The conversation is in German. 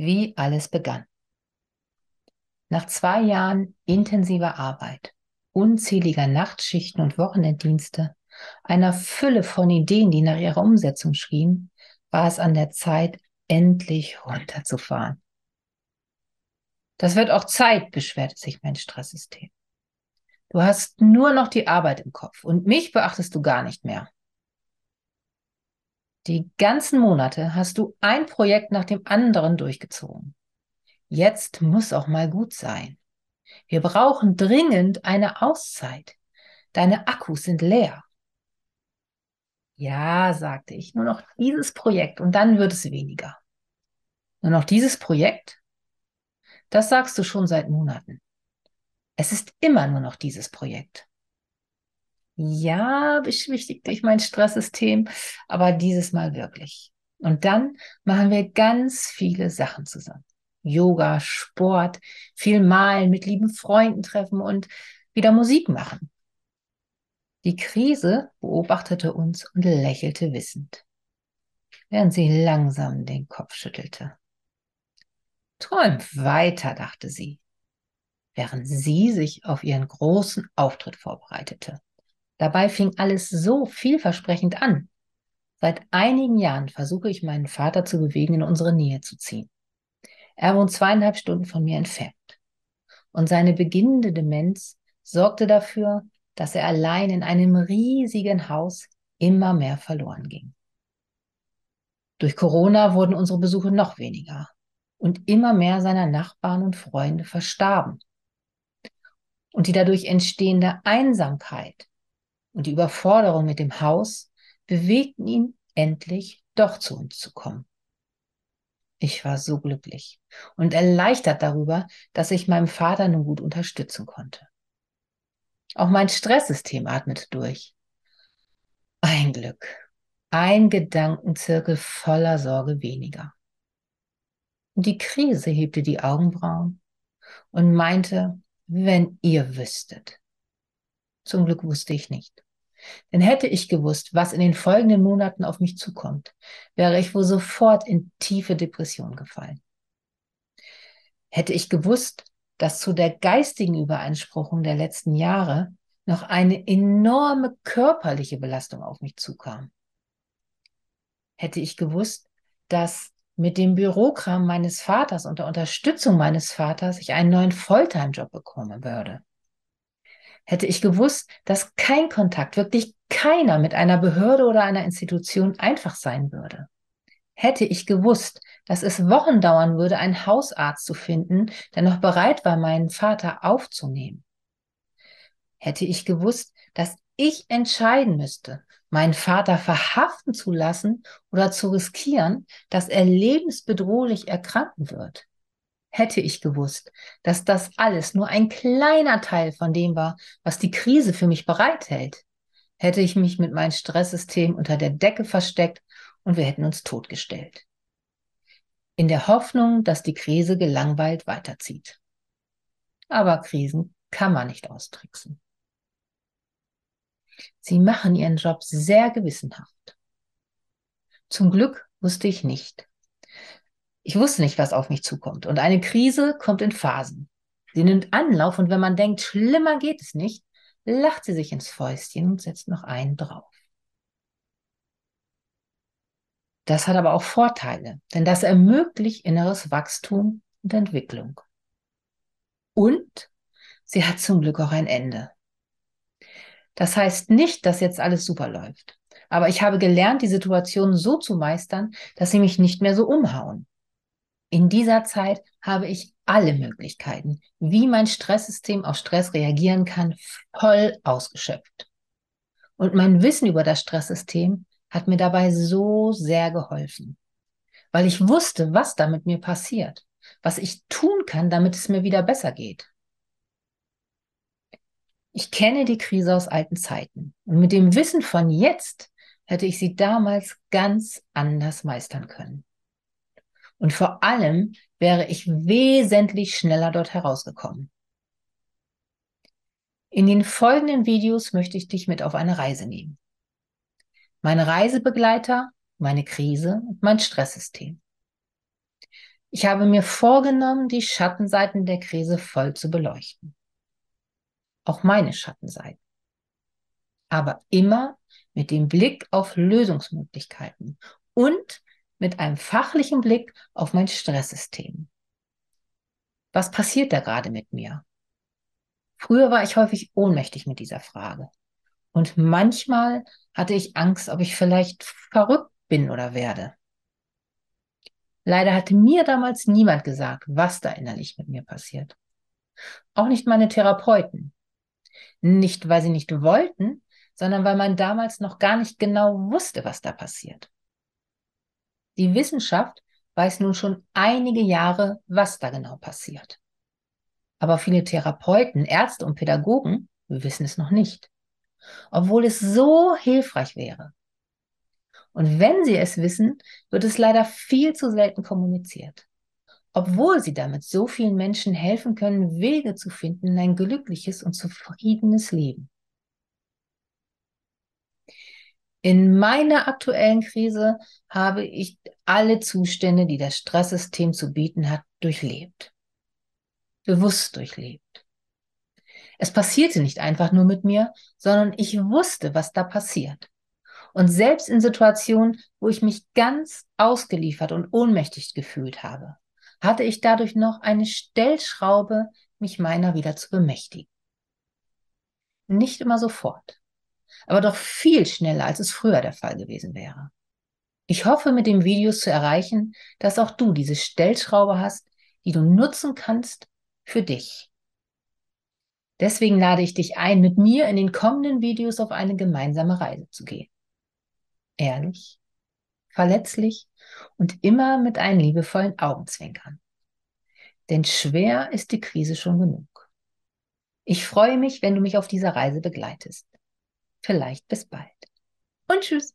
wie alles begann. Nach zwei Jahren intensiver Arbeit, unzähliger Nachtschichten und Wochenenddienste, einer Fülle von Ideen, die nach ihrer Umsetzung schrien, war es an der Zeit, endlich runterzufahren. Das wird auch Zeit, beschwerte sich mein Stresssystem. Du hast nur noch die Arbeit im Kopf und mich beachtest du gar nicht mehr. Die ganzen Monate hast du ein Projekt nach dem anderen durchgezogen. Jetzt muss auch mal gut sein. Wir brauchen dringend eine Auszeit. Deine Akkus sind leer. Ja, sagte ich, nur noch dieses Projekt und dann wird es weniger. Nur noch dieses Projekt? Das sagst du schon seit Monaten. Es ist immer nur noch dieses Projekt. Ja, beschwichtigte ich mein Stresssystem, aber dieses Mal wirklich. Und dann machen wir ganz viele Sachen zusammen. Yoga, Sport, viel malen, mit lieben Freunden treffen und wieder Musik machen. Die Krise beobachtete uns und lächelte wissend, während sie langsam den Kopf schüttelte. Träum weiter, dachte sie, während sie sich auf ihren großen Auftritt vorbereitete. Dabei fing alles so vielversprechend an. Seit einigen Jahren versuche ich meinen Vater zu bewegen, in unsere Nähe zu ziehen. Er wohnt zweieinhalb Stunden von mir entfernt. Und seine beginnende Demenz sorgte dafür, dass er allein in einem riesigen Haus immer mehr verloren ging. Durch Corona wurden unsere Besuche noch weniger und immer mehr seiner Nachbarn und Freunde verstarben. Und die dadurch entstehende Einsamkeit und die Überforderung mit dem Haus bewegten ihn endlich doch zu uns zu kommen. Ich war so glücklich und erleichtert darüber, dass ich meinem Vater nun gut unterstützen konnte. Auch mein Stresssystem atmete durch. Ein Glück, ein Gedankenzirkel voller Sorge weniger. Die Krise hebte die Augenbrauen und meinte, wenn ihr wüsstet. Zum Glück wusste ich nicht. Denn hätte ich gewusst, was in den folgenden Monaten auf mich zukommt, wäre ich wohl sofort in tiefe Depression gefallen. Hätte ich gewusst, dass zu der geistigen Übereinspruchung der letzten Jahre noch eine enorme körperliche Belastung auf mich zukam. Hätte ich gewusst, dass mit dem Bürokram meines Vaters und der Unterstützung meines Vaters ich einen neuen Volltime-Job bekommen würde hätte ich gewusst, dass kein Kontakt, wirklich keiner mit einer Behörde oder einer Institution einfach sein würde. Hätte ich gewusst, dass es Wochen dauern würde, einen Hausarzt zu finden, der noch bereit war, meinen Vater aufzunehmen. Hätte ich gewusst, dass ich entscheiden müsste, meinen Vater verhaften zu lassen oder zu riskieren, dass er lebensbedrohlich erkranken wird hätte ich gewusst, dass das alles nur ein kleiner Teil von dem war, was die Krise für mich bereithält, hätte ich mich mit meinem Stresssystem unter der Decke versteckt und wir hätten uns totgestellt. In der Hoffnung, dass die Krise gelangweilt weiterzieht. Aber Krisen kann man nicht austricksen. Sie machen ihren Job sehr gewissenhaft. Zum Glück wusste ich nicht, ich wusste nicht, was auf mich zukommt. Und eine Krise kommt in Phasen. Sie nimmt Anlauf und wenn man denkt, schlimmer geht es nicht, lacht sie sich ins Fäustchen und setzt noch einen drauf. Das hat aber auch Vorteile, denn das ermöglicht inneres Wachstum und Entwicklung. Und sie hat zum Glück auch ein Ende. Das heißt nicht, dass jetzt alles super läuft. Aber ich habe gelernt, die Situation so zu meistern, dass sie mich nicht mehr so umhauen. In dieser Zeit habe ich alle Möglichkeiten, wie mein Stresssystem auf Stress reagieren kann, voll ausgeschöpft. Und mein Wissen über das Stresssystem hat mir dabei so sehr geholfen, weil ich wusste, was da mit mir passiert, was ich tun kann, damit es mir wieder besser geht. Ich kenne die Krise aus alten Zeiten und mit dem Wissen von jetzt hätte ich sie damals ganz anders meistern können. Und vor allem wäre ich wesentlich schneller dort herausgekommen. In den folgenden Videos möchte ich dich mit auf eine Reise nehmen. Meine Reisebegleiter, meine Krise und mein Stresssystem. Ich habe mir vorgenommen, die Schattenseiten der Krise voll zu beleuchten. Auch meine Schattenseiten. Aber immer mit dem Blick auf Lösungsmöglichkeiten und mit einem fachlichen Blick auf mein Stresssystem. Was passiert da gerade mit mir? Früher war ich häufig ohnmächtig mit dieser Frage. Und manchmal hatte ich Angst, ob ich vielleicht verrückt bin oder werde. Leider hatte mir damals niemand gesagt, was da innerlich mit mir passiert. Auch nicht meine Therapeuten. Nicht, weil sie nicht wollten, sondern weil man damals noch gar nicht genau wusste, was da passiert. Die Wissenschaft weiß nun schon einige Jahre, was da genau passiert. Aber viele Therapeuten, Ärzte und Pädagogen wissen es noch nicht, obwohl es so hilfreich wäre. Und wenn sie es wissen, wird es leider viel zu selten kommuniziert. Obwohl sie damit so vielen Menschen helfen können, Wege zu finden in ein glückliches und zufriedenes Leben. In meiner aktuellen Krise habe ich alle Zustände, die das Stresssystem zu bieten hat, durchlebt. Bewusst durchlebt. Es passierte nicht einfach nur mit mir, sondern ich wusste, was da passiert. Und selbst in Situationen, wo ich mich ganz ausgeliefert und ohnmächtig gefühlt habe, hatte ich dadurch noch eine Stellschraube, mich meiner wieder zu bemächtigen. Nicht immer sofort, aber doch viel schneller, als es früher der Fall gewesen wäre. Ich hoffe, mit dem Video zu erreichen, dass auch du diese Stellschraube hast, die du nutzen kannst für dich. Deswegen lade ich dich ein, mit mir in den kommenden Videos auf eine gemeinsame Reise zu gehen ehrlich, verletzlich und immer mit einem liebevollen Augenzwinkern. Denn schwer ist die Krise schon genug. Ich freue mich, wenn du mich auf dieser Reise begleitest. Vielleicht bis bald. Und tschüss.